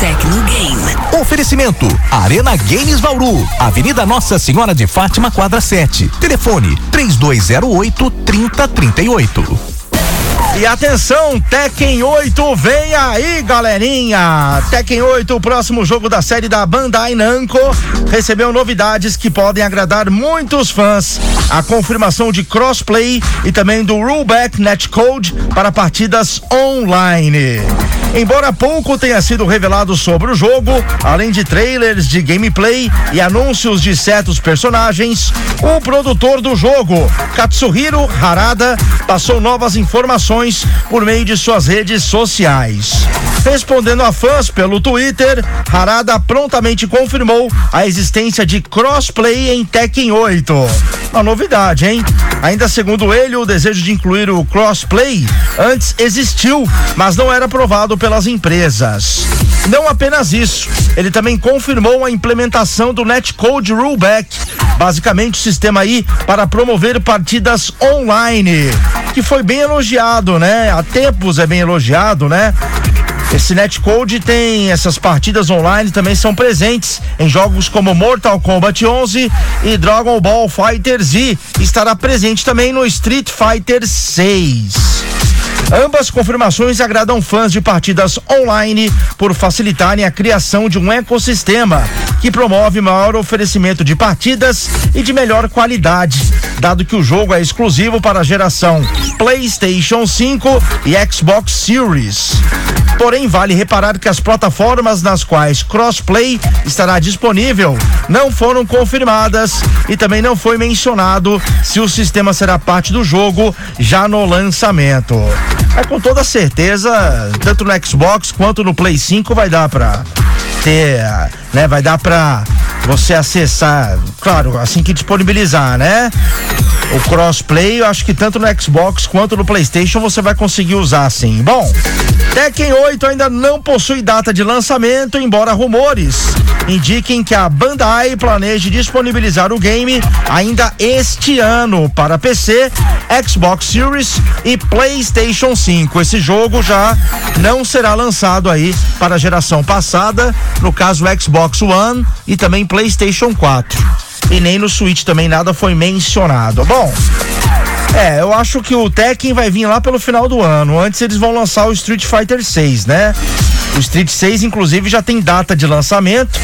Tecno Game. Oferecimento Arena Games Vauru, Avenida Nossa Senhora de Fátima, quadra 7. Telefone 3208 3038. E atenção, Tekken 8 vem aí, galerinha! Tekken 8, o próximo jogo da série da Bandai Namco, recebeu novidades que podem agradar muitos fãs. A confirmação de crossplay e também do rollback netcode para partidas online. Embora pouco tenha sido revelado sobre o jogo, além de trailers de gameplay e anúncios de certos personagens, o produtor do jogo, Katsuhiro Harada, passou novas informações por meio de suas redes sociais. Respondendo a fãs pelo Twitter, Harada prontamente confirmou a existência de crossplay em Tekken 8. Uma novidade, hein? Ainda segundo ele, o desejo de incluir o crossplay antes existiu, mas não era aprovado pelas empresas. Não apenas isso, ele também confirmou a implementação do Netcode Rollback, basicamente o sistema aí para promover partidas online, que foi bem elogiado, né? Há tempos é bem elogiado, né? Esse netcode tem essas partidas online também são presentes em jogos como Mortal Kombat 11 e Dragon Ball Fighter Z. Estará presente também no Street Fighter 6. Ambas confirmações agradam fãs de partidas online por facilitarem a criação de um ecossistema que promove maior oferecimento de partidas e de melhor qualidade, dado que o jogo é exclusivo para a geração PlayStation 5 e Xbox Series. Porém, vale reparar que as plataformas nas quais crossplay estará disponível não foram confirmadas e também não foi mencionado se o sistema será parte do jogo já no lançamento. Mas com toda certeza, tanto no Xbox quanto no Play 5 vai dar pra ter, né? Vai dar pra você acessar, claro, assim que disponibilizar, né? O crossplay, eu acho que tanto no Xbox quanto no PlayStation você vai conseguir usar sim. Bom, Tekken 8 ainda não possui data de lançamento, embora rumores indiquem que a Bandai planeja disponibilizar o game ainda este ano para PC, Xbox Series e PlayStation 5. Esse jogo já não será lançado aí para a geração passada, no caso Xbox One e também PlayStation 4. E nem no Switch também nada foi mencionado. Bom, é, eu acho que o Tekken vai vir lá pelo final do ano. Antes eles vão lançar o Street Fighter 6, né? O Street 6, inclusive, já tem data de lançamento.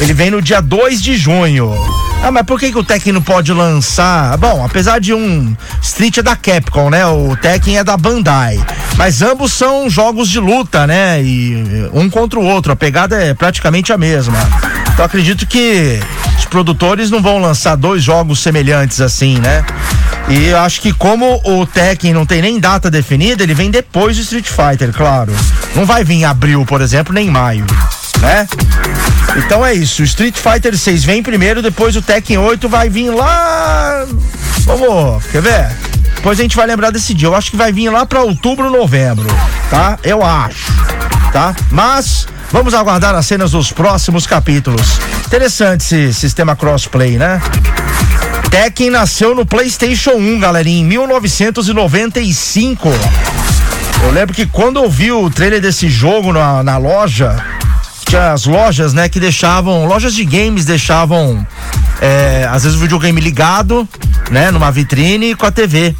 Ele vem no dia 2 de junho. Ah, mas por que, que o Tekken não pode lançar? Bom, apesar de um Street é da Capcom, né? O Tekken é da Bandai. Mas ambos são jogos de luta, né? E um contra o outro. A pegada é praticamente a mesma. Então acredito que os produtores não vão lançar dois jogos semelhantes assim, né? E eu acho que como o Tekken não tem nem data definida, ele vem depois do Street Fighter, claro. Não vai vir em abril, por exemplo, nem em maio, né? Então é isso, o Street Fighter 6 vem primeiro, depois o Tekken 8 vai vir lá. Vamos, quer ver? Depois a gente vai lembrar desse dia. Eu acho que vai vir lá para outubro, novembro, tá? Eu acho, tá? Mas vamos aguardar as cenas dos próximos capítulos. Interessante esse sistema crossplay, né? Tekken nasceu no PlayStation 1, galerinha, em 1995. Eu lembro que quando eu vi o trailer desse jogo na, na loja, tinha as lojas, né, que deixavam, lojas de games deixavam, é, às vezes o videogame ligado, né, numa vitrine com a TV.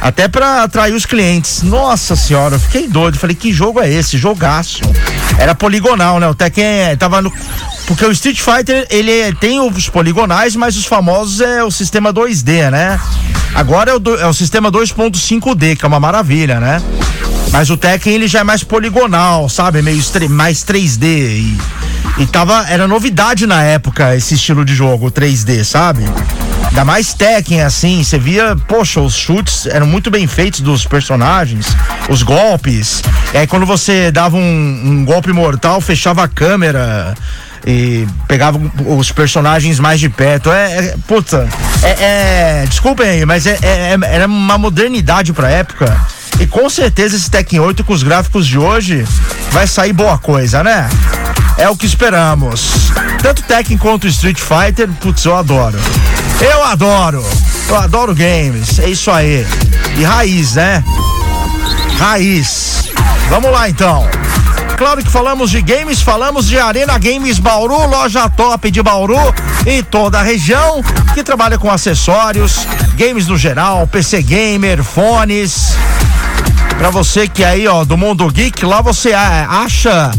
Até para atrair os clientes. Nossa senhora, eu fiquei doido. Falei, que jogo é esse? Jogaço. Era poligonal, né? O Tekken tava no. Porque o Street Fighter, ele tem os poligonais, mas os famosos é o sistema 2D, né? Agora é o, do, é o sistema 2.5D, que é uma maravilha, né? Mas o Tekken ele já é mais poligonal, sabe? Meio mais 3D e, e tava era novidade na época esse estilo de jogo 3D, sabe? Ainda mais Tekken, assim, você via, poxa, os chutes eram muito bem feitos dos personagens, os golpes. E aí quando você dava um, um golpe mortal, fechava a câmera e pegava os personagens mais de perto. É, é puta, é, é desculpem aí, mas é, é, é era uma modernidade pra época. E com certeza esse Tekken 8 com os gráficos de hoje vai sair boa coisa, né? É o que esperamos. Tanto Tekken quanto Street Fighter, putz, eu adoro. Eu adoro. Eu adoro games. É isso aí. E raiz, né? Raiz. Vamos lá então. Claro que falamos de games, falamos de Arena Games Bauru, loja top de Bauru e toda a região, que trabalha com acessórios, games no geral, PC gamer, fones. Pra você que é aí, ó, do mundo geek, lá você acha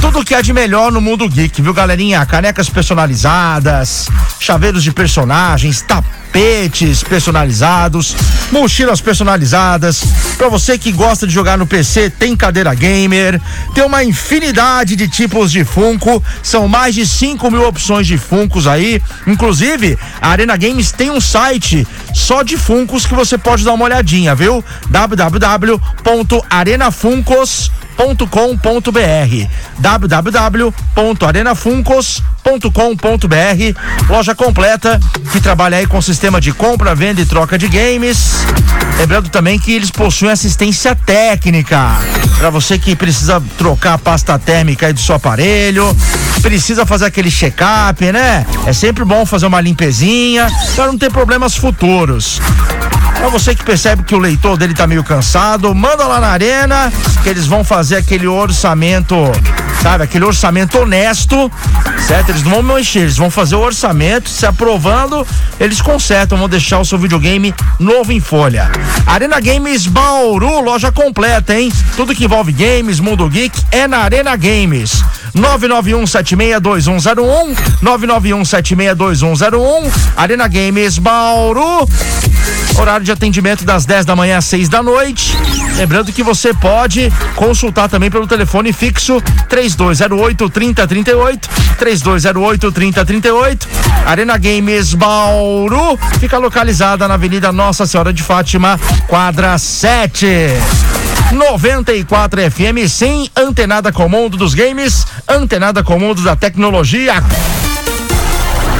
tudo que há de melhor no mundo geek, viu, galerinha? Canecas personalizadas, chaveiros de personagens, tapetes personalizados, mochilas personalizadas. Para você que gosta de jogar no PC, tem cadeira gamer, tem uma infinidade de tipos de Funko, são mais de 5 mil opções de Funcos aí. Inclusive, a Arena Games tem um site só de Funcos que você pode dar uma olhadinha, viu? www.arenafuncos.com arenafuncos.com.br www.arenafuncos.com.br loja completa que trabalha aí com sistema de compra, venda e troca de games. Lembrando também que eles possuem assistência técnica para você que precisa trocar a pasta térmica aí do seu aparelho, precisa fazer aquele check-up, né? É sempre bom fazer uma limpezinha para não ter problemas futuros. Pra você que percebe que o leitor dele tá meio cansado, manda lá na arena que eles vão fazer aquele orçamento, sabe? Aquele orçamento honesto, certo? Eles não vão mexer, eles vão fazer o orçamento, se aprovando, eles consertam, vão deixar o seu videogame novo em folha. Arena Games Bauru, loja completa, hein? Tudo que envolve games, mundo geek é na Arena Games. 991762101, 991762101, Arena Games Bauru. Horário de atendimento das 10 da manhã às 6 da noite. Lembrando que você pode consultar também pelo telefone fixo 3208 3038, 3208 3038. Arena Games Bauru fica localizada na Avenida Nossa Senhora de Fátima, quadra 7. 94 FM, sim, antenada com o mundo dos games, antenada com o mundo da tecnologia.